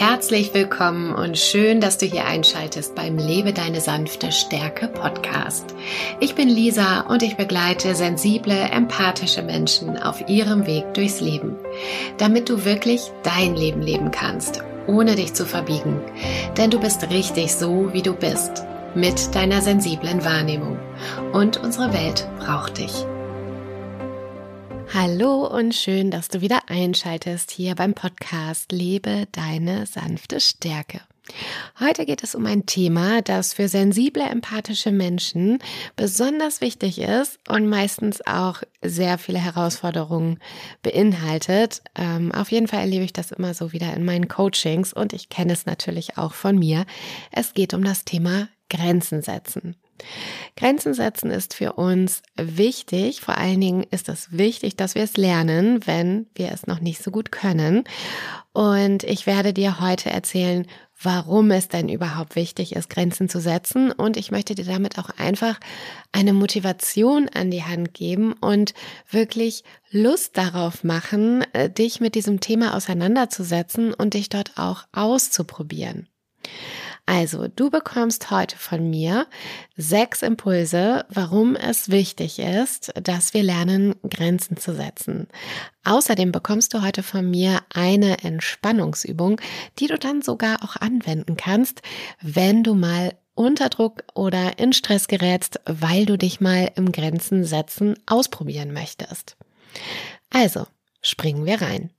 Herzlich willkommen und schön, dass du hier einschaltest beim Lebe deine sanfte Stärke Podcast. Ich bin Lisa und ich begleite sensible, empathische Menschen auf ihrem Weg durchs Leben, damit du wirklich dein Leben leben kannst, ohne dich zu verbiegen. Denn du bist richtig so, wie du bist, mit deiner sensiblen Wahrnehmung. Und unsere Welt braucht dich. Hallo und schön, dass du wieder einschaltest hier beim Podcast Lebe deine sanfte Stärke. Heute geht es um ein Thema, das für sensible, empathische Menschen besonders wichtig ist und meistens auch sehr viele Herausforderungen beinhaltet. Ähm, auf jeden Fall erlebe ich das immer so wieder in meinen Coachings und ich kenne es natürlich auch von mir. Es geht um das Thema Grenzen setzen. Grenzen setzen ist für uns wichtig. Vor allen Dingen ist es wichtig, dass wir es lernen, wenn wir es noch nicht so gut können. Und ich werde dir heute erzählen, warum es denn überhaupt wichtig ist, Grenzen zu setzen. Und ich möchte dir damit auch einfach eine Motivation an die Hand geben und wirklich Lust darauf machen, äh, dich mit diesem Thema auseinanderzusetzen und dich dort auch auszuprobieren. Also, du bekommst heute von mir sechs Impulse, warum es wichtig ist, dass wir lernen, Grenzen zu setzen. Außerdem bekommst du heute von mir eine Entspannungsübung, die du dann sogar auch anwenden kannst, wenn du mal unter Druck oder in Stress gerätst, weil du dich mal im Grenzen setzen ausprobieren möchtest. Also, springen wir rein.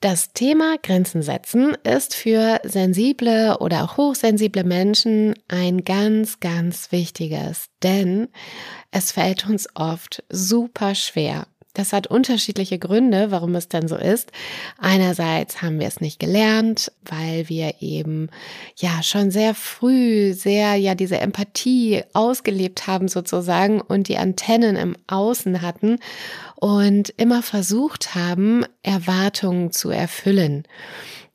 Das Thema Grenzen setzen ist für sensible oder auch hochsensible Menschen ein ganz, ganz wichtiges, denn es fällt uns oft super schwer, das hat unterschiedliche Gründe, warum es dann so ist. Einerseits haben wir es nicht gelernt, weil wir eben ja schon sehr früh sehr ja diese Empathie ausgelebt haben sozusagen und die Antennen im Außen hatten und immer versucht haben, Erwartungen zu erfüllen.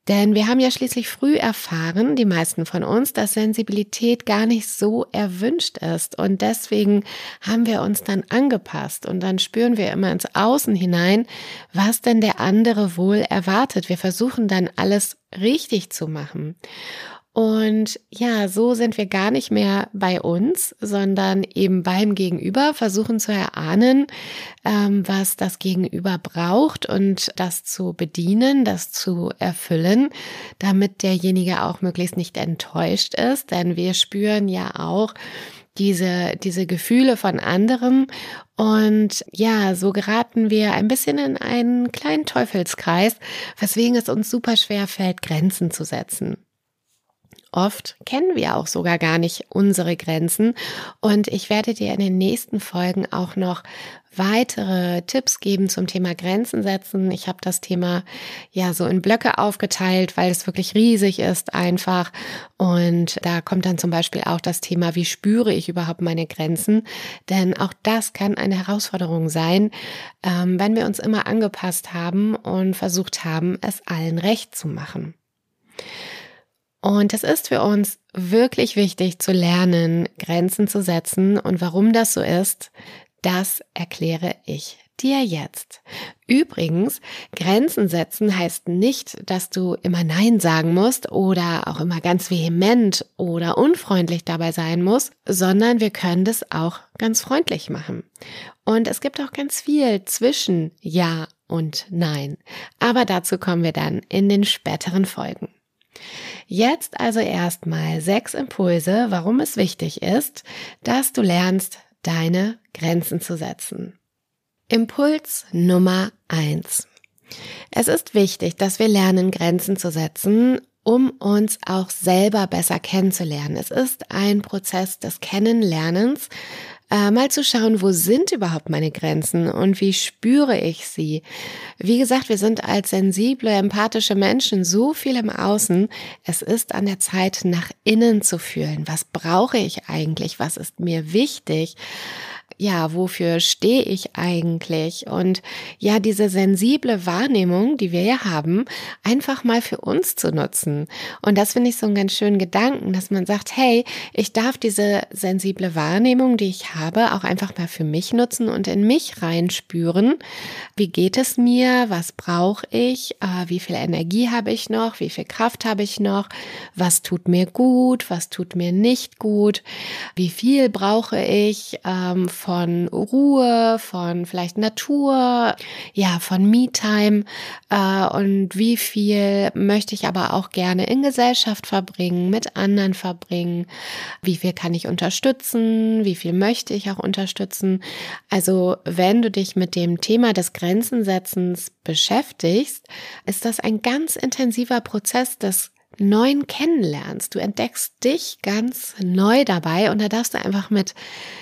Denn wir haben ja schließlich früh erfahren, die meisten von uns, dass Sensibilität gar nicht so erwünscht ist. Und deswegen haben wir uns dann angepasst und dann spüren wir immer ins Außen hinein, was denn der andere wohl erwartet. Wir versuchen dann alles richtig zu machen. Und ja, so sind wir gar nicht mehr bei uns, sondern eben beim Gegenüber versuchen zu erahnen, ähm, was das Gegenüber braucht und das zu bedienen, das zu erfüllen, damit derjenige auch möglichst nicht enttäuscht ist. Denn wir spüren ja auch, diese, diese Gefühle von anderem. Und ja, so geraten wir ein bisschen in einen kleinen Teufelskreis, weswegen es uns super schwer fällt, Grenzen zu setzen. Oft kennen wir auch sogar gar nicht unsere Grenzen. Und ich werde dir in den nächsten Folgen auch noch weitere Tipps geben zum Thema Grenzen setzen. Ich habe das Thema ja so in Blöcke aufgeteilt, weil es wirklich riesig ist einfach. Und da kommt dann zum Beispiel auch das Thema, wie spüre ich überhaupt meine Grenzen? Denn auch das kann eine Herausforderung sein, ähm, wenn wir uns immer angepasst haben und versucht haben, es allen recht zu machen. Und es ist für uns wirklich wichtig zu lernen, Grenzen zu setzen. Und warum das so ist, das erkläre ich dir jetzt. Übrigens, Grenzen setzen heißt nicht, dass du immer Nein sagen musst oder auch immer ganz vehement oder unfreundlich dabei sein musst, sondern wir können das auch ganz freundlich machen. Und es gibt auch ganz viel zwischen Ja und Nein. Aber dazu kommen wir dann in den späteren Folgen. Jetzt also erstmal sechs Impulse, warum es wichtig ist, dass du lernst, deine Grenzen zu setzen. Impuls Nummer eins: Es ist wichtig, dass wir lernen, Grenzen zu setzen, um uns auch selber besser kennenzulernen. Es ist ein Prozess des Kennenlernens, äh, mal zu schauen, wo sind überhaupt meine Grenzen und wie spüre ich sie. Wie gesagt, wir sind als sensible, empathische Menschen so viel im Außen. Es ist an der Zeit, nach innen zu fühlen. Was brauche ich eigentlich? Was ist mir wichtig? Ja, wofür stehe ich eigentlich? Und ja, diese sensible Wahrnehmung, die wir ja haben, einfach mal für uns zu nutzen. Und das finde ich so einen ganz schönen Gedanken, dass man sagt, hey, ich darf diese sensible Wahrnehmung, die ich habe, auch einfach mal für mich nutzen und in mich reinspüren. Wie geht es mir? Was brauche ich? Äh, wie viel Energie habe ich noch? Wie viel Kraft habe ich noch? Was tut mir gut? Was tut mir nicht gut? Wie viel brauche ich? Ähm, von Ruhe, von vielleicht Natur, ja, von Me-Time. Äh, und wie viel möchte ich aber auch gerne in Gesellschaft verbringen, mit anderen verbringen, wie viel kann ich unterstützen, wie viel möchte ich auch unterstützen. Also wenn du dich mit dem Thema des Grenzensetzens beschäftigst, ist das ein ganz intensiver Prozess des neuen kennenlernst. Du entdeckst dich ganz neu dabei und da darfst du einfach mit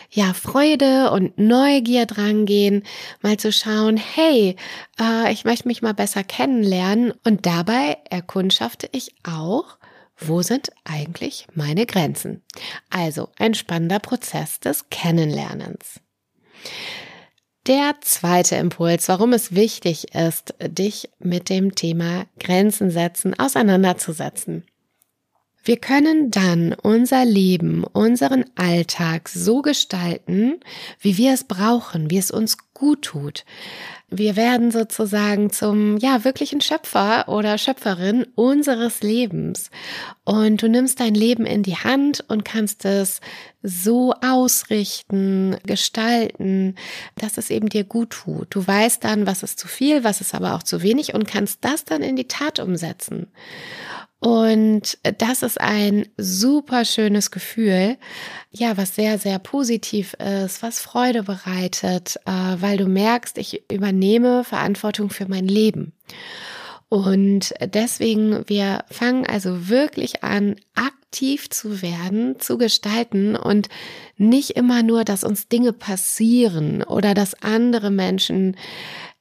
ja Freude und Neugier drangehen, mal zu schauen, hey, äh, ich möchte mich mal besser kennenlernen und dabei erkundschafte ich auch, wo sind eigentlich meine Grenzen? Also ein spannender Prozess des Kennenlernens. Der zweite Impuls, warum es wichtig ist, dich mit dem Thema Grenzen setzen auseinanderzusetzen. Wir können dann unser Leben, unseren Alltag so gestalten, wie wir es brauchen, wie es uns gut tut. Wir werden sozusagen zum, ja, wirklichen Schöpfer oder Schöpferin unseres Lebens. Und du nimmst dein Leben in die Hand und kannst es so ausrichten, gestalten, dass es eben dir gut tut. Du weißt dann, was ist zu viel, was ist aber auch zu wenig und kannst das dann in die Tat umsetzen. Und das ist ein super schönes Gefühl, ja, was sehr, sehr positiv ist, was Freude bereitet, äh, weil du merkst, ich übernehme Verantwortung für mein Leben. Und deswegen, wir fangen also wirklich an, aktiv zu werden, zu gestalten und nicht immer nur, dass uns Dinge passieren oder dass andere Menschen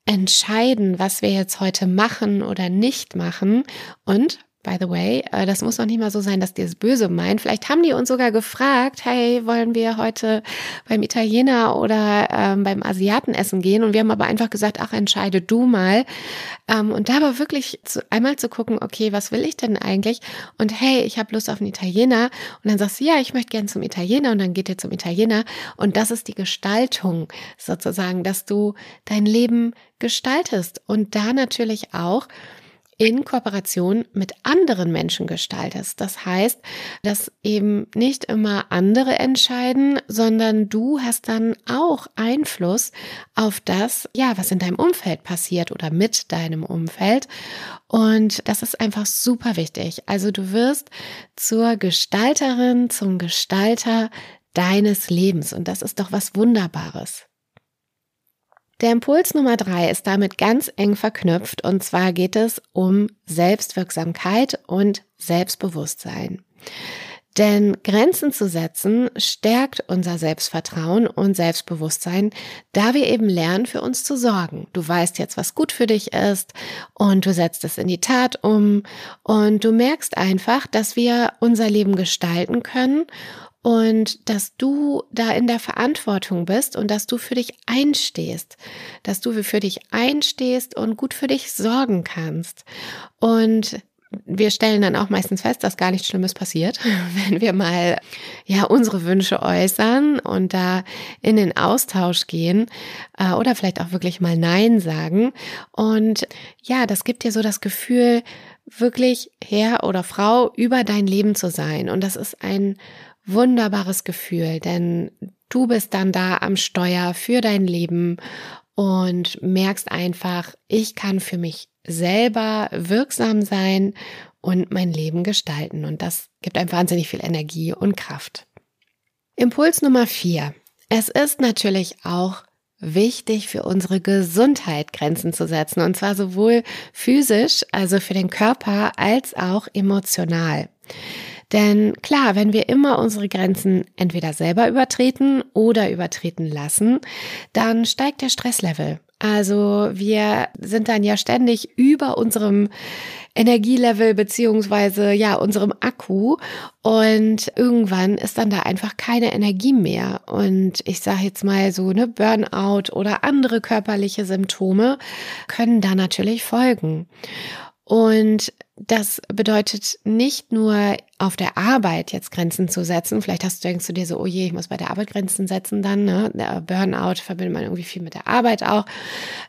entscheiden, was wir jetzt heute machen oder nicht machen und By the way, äh, das muss noch nicht mal so sein, dass die es böse meinen. Vielleicht haben die uns sogar gefragt, hey, wollen wir heute beim Italiener oder ähm, beim Asiaten essen gehen? Und wir haben aber einfach gesagt, ach, entscheide du mal. Ähm, und da aber wirklich zu, einmal zu gucken, okay, was will ich denn eigentlich? Und hey, ich habe Lust auf einen Italiener. Und dann sagst du, ja, ich möchte gern zum Italiener. Und dann geht ihr zum Italiener. Und das ist die Gestaltung sozusagen, dass du dein Leben gestaltest. Und da natürlich auch, in Kooperation mit anderen Menschen gestaltest. Das heißt, dass eben nicht immer andere entscheiden, sondern du hast dann auch Einfluss auf das, ja, was in deinem Umfeld passiert oder mit deinem Umfeld. Und das ist einfach super wichtig. Also du wirst zur Gestalterin, zum Gestalter deines Lebens. Und das ist doch was Wunderbares. Der Impuls Nummer drei ist damit ganz eng verknüpft und zwar geht es um Selbstwirksamkeit und Selbstbewusstsein. Denn Grenzen zu setzen stärkt unser Selbstvertrauen und Selbstbewusstsein, da wir eben lernen, für uns zu sorgen. Du weißt jetzt, was gut für dich ist und du setzt es in die Tat um und du merkst einfach, dass wir unser Leben gestalten können und dass du da in der Verantwortung bist und dass du für dich einstehst, dass du für dich einstehst und gut für dich sorgen kannst. Und wir stellen dann auch meistens fest, dass gar nichts Schlimmes passiert, wenn wir mal ja unsere Wünsche äußern und da in den Austausch gehen äh, oder vielleicht auch wirklich mal Nein sagen. Und ja, das gibt dir so das Gefühl, wirklich Herr oder Frau über dein Leben zu sein. Und das ist ein wunderbares Gefühl, denn du bist dann da am Steuer für dein Leben und merkst einfach, ich kann für mich selber wirksam sein und mein Leben gestalten. Und das gibt einem wahnsinnig viel Energie und Kraft. Impuls Nummer vier. Es ist natürlich auch wichtig für unsere Gesundheit Grenzen zu setzen. Und zwar sowohl physisch, also für den Körper, als auch emotional. Denn klar, wenn wir immer unsere Grenzen entweder selber übertreten oder übertreten lassen, dann steigt der Stresslevel. Also wir sind dann ja ständig über unserem Energielevel beziehungsweise ja unserem Akku und irgendwann ist dann da einfach keine Energie mehr und ich sage jetzt mal so eine Burnout oder andere körperliche Symptome können da natürlich folgen. Und das bedeutet nicht nur auf der Arbeit jetzt Grenzen zu setzen. Vielleicht hast du, denkst du dir so, oh je, ich muss bei der Arbeit Grenzen setzen dann. Ne? Burnout verbindet man irgendwie viel mit der Arbeit auch.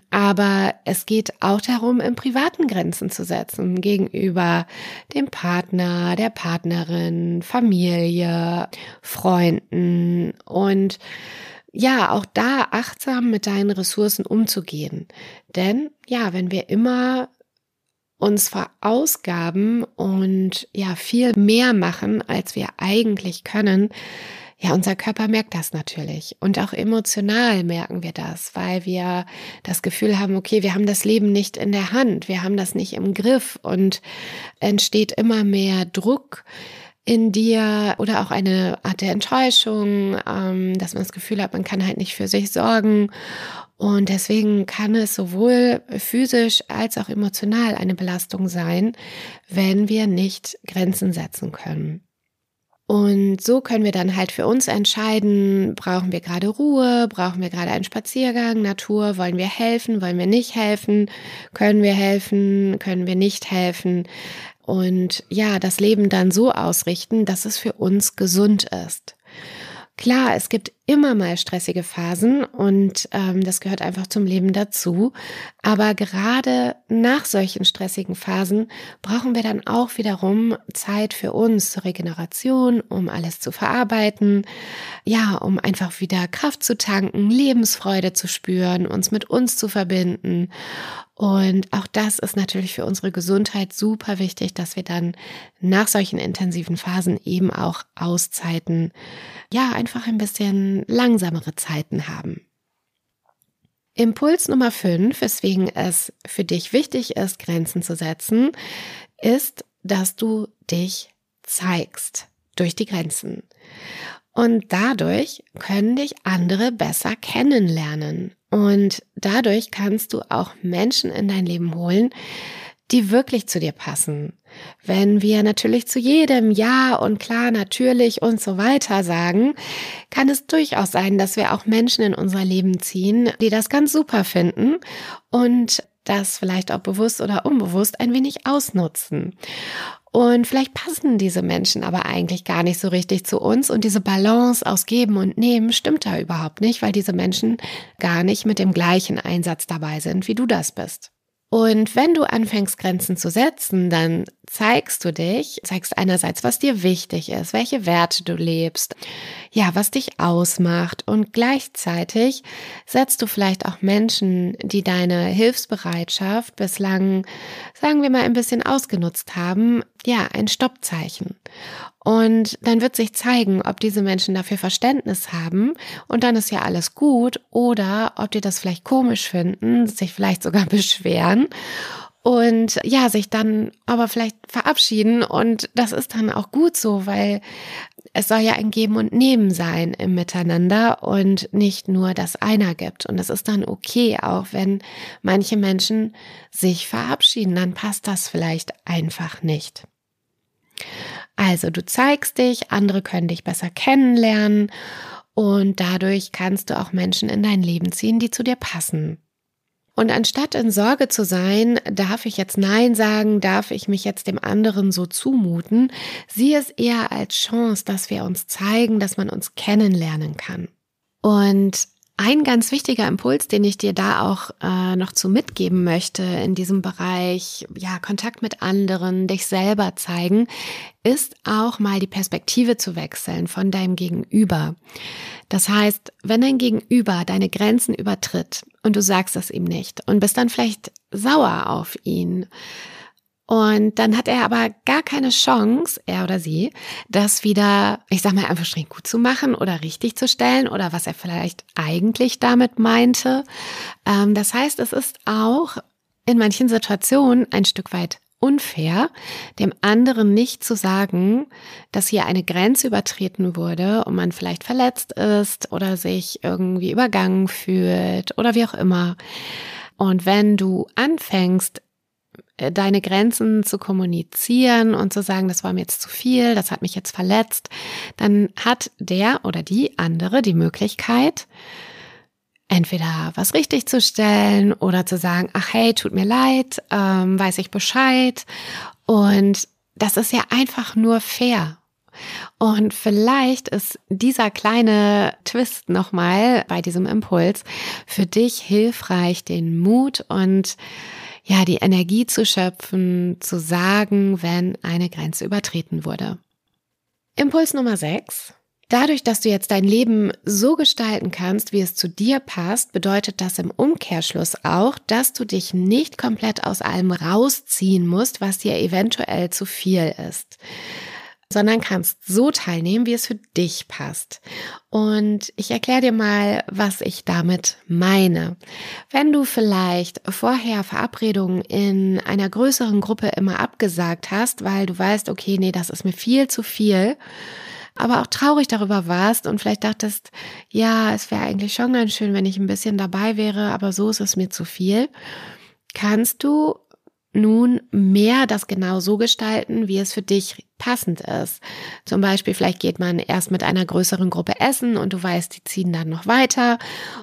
Aber es geht auch darum, im privaten Grenzen zu setzen gegenüber dem Partner, der Partnerin, Familie, Freunden und ja, auch da achtsam mit deinen Ressourcen umzugehen. Denn ja, wenn wir immer uns verausgaben und ja viel mehr machen, als wir eigentlich können, ja, unser Körper merkt das natürlich. Und auch emotional merken wir das, weil wir das Gefühl haben, okay, wir haben das Leben nicht in der Hand, wir haben das nicht im Griff und entsteht immer mehr Druck in dir oder auch eine Art der Enttäuschung, ähm, dass man das Gefühl hat, man kann halt nicht für sich sorgen und deswegen kann es sowohl physisch als auch emotional eine Belastung sein, wenn wir nicht Grenzen setzen können. Und so können wir dann halt für uns entscheiden, brauchen wir gerade Ruhe, brauchen wir gerade einen Spaziergang, Natur, wollen wir helfen, wollen wir nicht helfen, können wir helfen, können wir nicht helfen. Und ja, das Leben dann so ausrichten, dass es für uns gesund ist. Klar, es gibt immer mal stressige Phasen und ähm, das gehört einfach zum Leben dazu. Aber gerade nach solchen stressigen Phasen brauchen wir dann auch wiederum Zeit für uns zur Regeneration, um alles zu verarbeiten, ja, um einfach wieder Kraft zu tanken, Lebensfreude zu spüren, uns mit uns zu verbinden. Und auch das ist natürlich für unsere Gesundheit super wichtig, dass wir dann nach solchen intensiven Phasen eben auch Auszeiten, ja, einfach ein bisschen langsamere Zeiten haben. Impuls Nummer 5, weswegen es für dich wichtig ist, Grenzen zu setzen, ist, dass du dich zeigst durch die Grenzen. Und dadurch können dich andere besser kennenlernen. Und dadurch kannst du auch Menschen in dein Leben holen, die wirklich zu dir passen. Wenn wir natürlich zu jedem Ja und klar, natürlich und so weiter sagen, kann es durchaus sein, dass wir auch Menschen in unser Leben ziehen, die das ganz super finden und das vielleicht auch bewusst oder unbewusst ein wenig ausnutzen. Und vielleicht passen diese Menschen aber eigentlich gar nicht so richtig zu uns und diese Balance aus Geben und Nehmen stimmt da überhaupt nicht, weil diese Menschen gar nicht mit dem gleichen Einsatz dabei sind, wie du das bist. Und wenn du anfängst, Grenzen zu setzen, dann zeigst du dich, zeigst einerseits, was dir wichtig ist, welche Werte du lebst, ja, was dich ausmacht und gleichzeitig setzt du vielleicht auch Menschen, die deine Hilfsbereitschaft bislang, sagen wir mal, ein bisschen ausgenutzt haben, ja, ein Stoppzeichen. Und dann wird sich zeigen, ob diese Menschen dafür Verständnis haben und dann ist ja alles gut oder ob die das vielleicht komisch finden, sich vielleicht sogar beschweren und ja, sich dann aber vielleicht verabschieden und das ist dann auch gut so, weil es soll ja ein Geben und Nehmen sein im Miteinander und nicht nur, dass einer gibt. Und es ist dann okay, auch wenn manche Menschen sich verabschieden, dann passt das vielleicht einfach nicht. Also du zeigst dich, andere können dich besser kennenlernen und dadurch kannst du auch Menschen in dein Leben ziehen, die zu dir passen. Und anstatt in Sorge zu sein, darf ich jetzt Nein sagen, darf ich mich jetzt dem anderen so zumuten, sieh es eher als Chance, dass wir uns zeigen, dass man uns kennenlernen kann. Und ein ganz wichtiger Impuls, den ich dir da auch äh, noch zu mitgeben möchte in diesem Bereich, ja, Kontakt mit anderen, dich selber zeigen, ist auch mal die Perspektive zu wechseln von deinem Gegenüber. Das heißt, wenn dein Gegenüber deine Grenzen übertritt und du sagst es ihm nicht und bist dann vielleicht sauer auf ihn, und dann hat er aber gar keine Chance, er oder sie, das wieder, ich sag mal, einfach streng gut zu machen oder richtig zu stellen oder was er vielleicht eigentlich damit meinte. Ähm, das heißt, es ist auch in manchen Situationen ein Stück weit unfair, dem anderen nicht zu sagen, dass hier eine Grenze übertreten wurde und man vielleicht verletzt ist oder sich irgendwie übergangen fühlt oder wie auch immer. Und wenn du anfängst, äh, deine Grenzen zu kommunizieren und zu sagen, das war mir jetzt zu viel, das hat mich jetzt verletzt, dann hat der oder die andere die Möglichkeit, entweder was richtig zu stellen oder zu sagen, ach hey, tut mir leid, ähm, weiß ich Bescheid. Und das ist ja einfach nur fair. Und vielleicht ist dieser kleine Twist nochmal bei diesem Impuls für dich hilfreich, den Mut und ja, die Energie zu schöpfen, zu sagen, wenn eine Grenze übertreten wurde. Impuls Nummer 6. Dadurch, dass du jetzt dein Leben so gestalten kannst, wie es zu dir passt, bedeutet das im Umkehrschluss auch, dass du dich nicht komplett aus allem rausziehen musst, was dir eventuell zu viel ist sondern kannst so teilnehmen, wie es für dich passt. Und ich erkläre dir mal, was ich damit meine. Wenn du vielleicht vorher Verabredungen in einer größeren Gruppe immer abgesagt hast, weil du weißt, okay, nee, das ist mir viel zu viel, aber auch traurig darüber warst und vielleicht dachtest, ja, es wäre eigentlich schon ganz schön, wenn ich ein bisschen dabei wäre, aber so ist es mir zu viel, kannst du nun mehr das genau so gestalten, wie es für dich passend ist. Zum Beispiel, vielleicht geht man erst mit einer größeren Gruppe essen und du weißt, die ziehen dann noch weiter.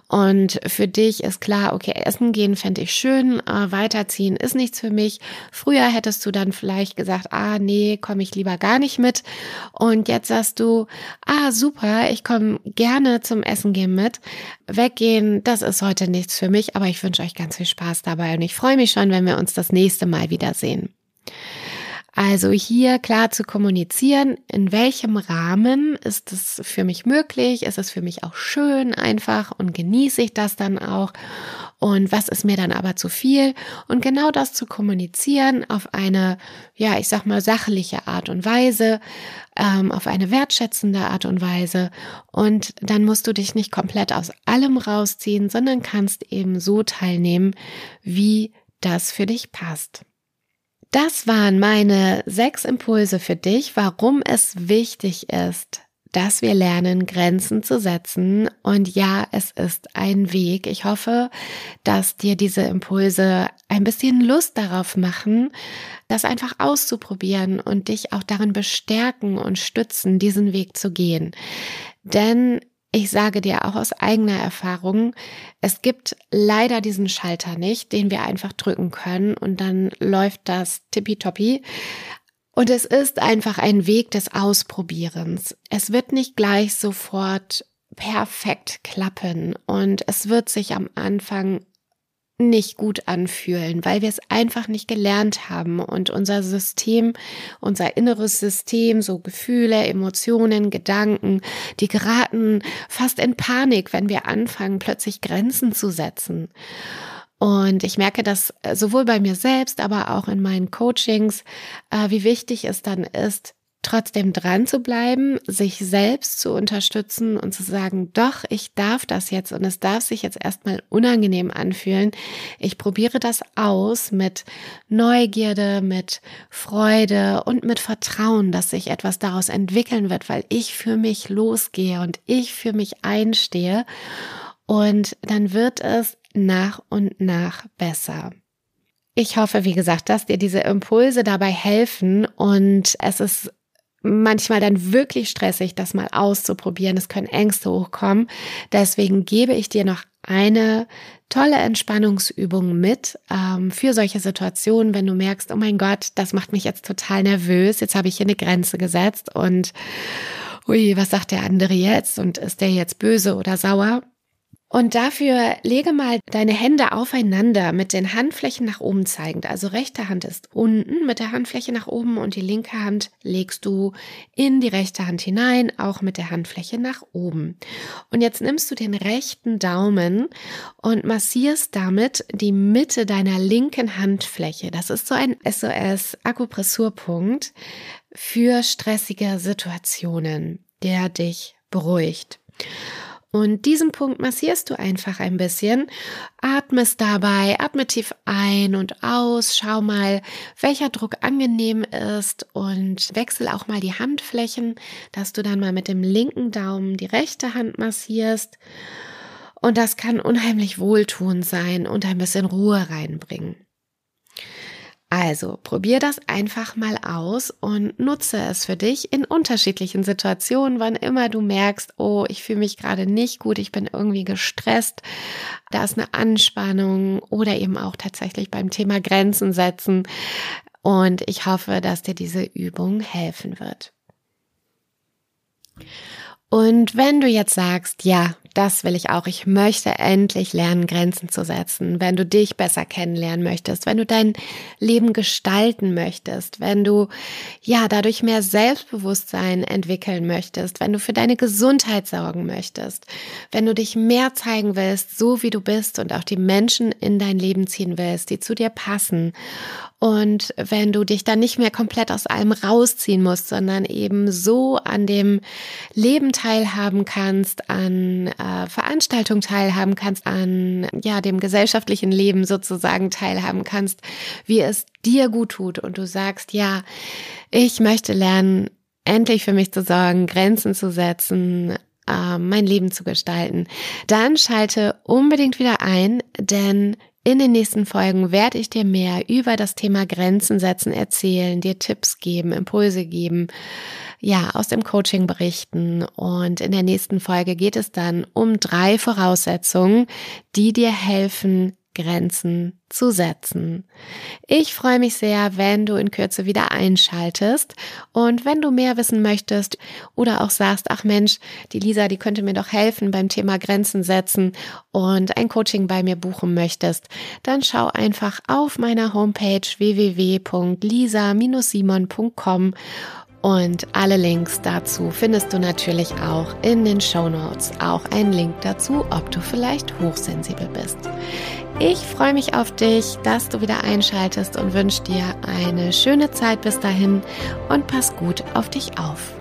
Und für dich ist klar, okay, essen gehen fände ich schön, äh, weiterziehen ist nichts für mich. Früher hättest du dann vielleicht gesagt, ah, nee, komme ich lieber gar nicht mit. Und jetzt sagst du, ah, super, ich komme gerne zum Essen gehen mit. Weggehen, das ist heute nichts für mich, aber ich wünsche euch ganz viel Spaß dabei und ich freue mich schon, wenn wir uns das nächste Mal wiedersehen. Also hier klar zu kommunizieren, in welchem Rahmen ist es für mich möglich, ist es für mich auch schön einfach und genieße ich das dann auch? Und was ist mir dann aber zu viel? Und genau das zu kommunizieren auf eine, ja, ich sag mal sachliche Art und Weise, ähm, auf eine wertschätzende Art und Weise. Und dann musst du dich nicht komplett aus allem rausziehen, sondern kannst eben so teilnehmen, wie das für dich passt. Das waren meine sechs Impulse für dich, warum es wichtig ist, dass wir lernen, Grenzen zu setzen. Und ja, es ist ein Weg. Ich hoffe, dass dir diese Impulse ein bisschen Lust darauf machen, das einfach auszuprobieren und dich auch darin bestärken und stützen, diesen Weg zu gehen. Denn ich sage dir auch aus eigener Erfahrung, es gibt leider diesen Schalter nicht, den wir einfach drücken können und dann läuft das tippitoppi. Und es ist einfach ein Weg des Ausprobierens. Es wird nicht gleich sofort perfekt klappen und es wird sich am Anfang nicht gut anfühlen, weil wir es einfach nicht gelernt haben und unser System, unser inneres System, so Gefühle, Emotionen, Gedanken, die geraten fast in Panik, wenn wir anfangen, plötzlich Grenzen zu setzen. Und ich merke das sowohl bei mir selbst, aber auch in meinen Coachings, äh, wie wichtig es dann ist, trotzdem dran zu bleiben, sich selbst zu unterstützen und zu sagen, doch, ich darf das jetzt und es darf sich jetzt erstmal unangenehm anfühlen. Ich probiere das aus mit Neugierde, mit Freude und mit Vertrauen, dass sich etwas daraus entwickeln wird, weil ich für mich losgehe und ich für mich einstehe. Und dann wird es nach und nach besser. Ich hoffe, wie gesagt, dass dir diese Impulse dabei helfen und es ist manchmal dann wirklich stressig, das mal auszuprobieren. Es können Ängste hochkommen. Deswegen gebe ich dir noch eine tolle Entspannungsübung mit ähm, für solche Situationen, wenn du merkst, oh mein Gott, das macht mich jetzt total nervös. Jetzt habe ich hier eine Grenze gesetzt und ui, was sagt der andere jetzt? Und ist der jetzt böse oder sauer? Und dafür lege mal deine Hände aufeinander mit den Handflächen nach oben zeigend. Also rechte Hand ist unten mit der Handfläche nach oben und die linke Hand legst du in die rechte Hand hinein, auch mit der Handfläche nach oben. Und jetzt nimmst du den rechten Daumen und massierst damit die Mitte deiner linken Handfläche. Das ist so ein SOS Akupressurpunkt für stressige Situationen, der dich beruhigt. Und diesen Punkt massierst du einfach ein bisschen, atmest dabei, atme tief ein und aus, schau mal, welcher Druck angenehm ist und wechsel auch mal die Handflächen, dass du dann mal mit dem linken Daumen die rechte Hand massierst. Und das kann unheimlich wohltuend sein und ein bisschen Ruhe reinbringen. Also probier das einfach mal aus und nutze es für dich in unterschiedlichen Situationen, wann immer du merkst, oh, ich fühle mich gerade nicht gut, ich bin irgendwie gestresst, da ist eine Anspannung oder eben auch tatsächlich beim Thema Grenzen setzen. Und ich hoffe, dass dir diese Übung helfen wird. Und wenn du jetzt sagst, ja, das will ich auch, ich möchte endlich lernen, Grenzen zu setzen, wenn du dich besser kennenlernen möchtest, wenn du dein Leben gestalten möchtest, wenn du ja dadurch mehr Selbstbewusstsein entwickeln möchtest, wenn du für deine Gesundheit sorgen möchtest, wenn du dich mehr zeigen willst, so wie du bist und auch die Menschen in dein Leben ziehen willst, die zu dir passen und wenn du dich dann nicht mehr komplett aus allem rausziehen musst, sondern eben so an dem Leben teilhaben kannst, an äh, Veranstaltungen teilhaben kannst, an ja dem gesellschaftlichen Leben sozusagen teilhaben kannst, wie es dir gut tut und du sagst, ja, ich möchte lernen, endlich für mich zu sorgen, Grenzen zu setzen, äh, mein Leben zu gestalten, dann schalte unbedingt wieder ein, denn in den nächsten Folgen werde ich dir mehr über das Thema Grenzen setzen erzählen, dir Tipps geben, Impulse geben, ja, aus dem Coaching berichten. Und in der nächsten Folge geht es dann um drei Voraussetzungen, die dir helfen, Grenzen zu setzen. Ich freue mich sehr, wenn du in Kürze wieder einschaltest und wenn du mehr wissen möchtest oder auch sagst, ach Mensch, die Lisa, die könnte mir doch helfen beim Thema Grenzen setzen und ein Coaching bei mir buchen möchtest, dann schau einfach auf meiner Homepage www.lisa-simon.com und alle Links dazu findest du natürlich auch in den Show Notes. Auch ein Link dazu, ob du vielleicht hochsensibel bist. Ich freue mich auf dich, dass du wieder einschaltest und wünsche dir eine schöne Zeit bis dahin und pass gut auf dich auf.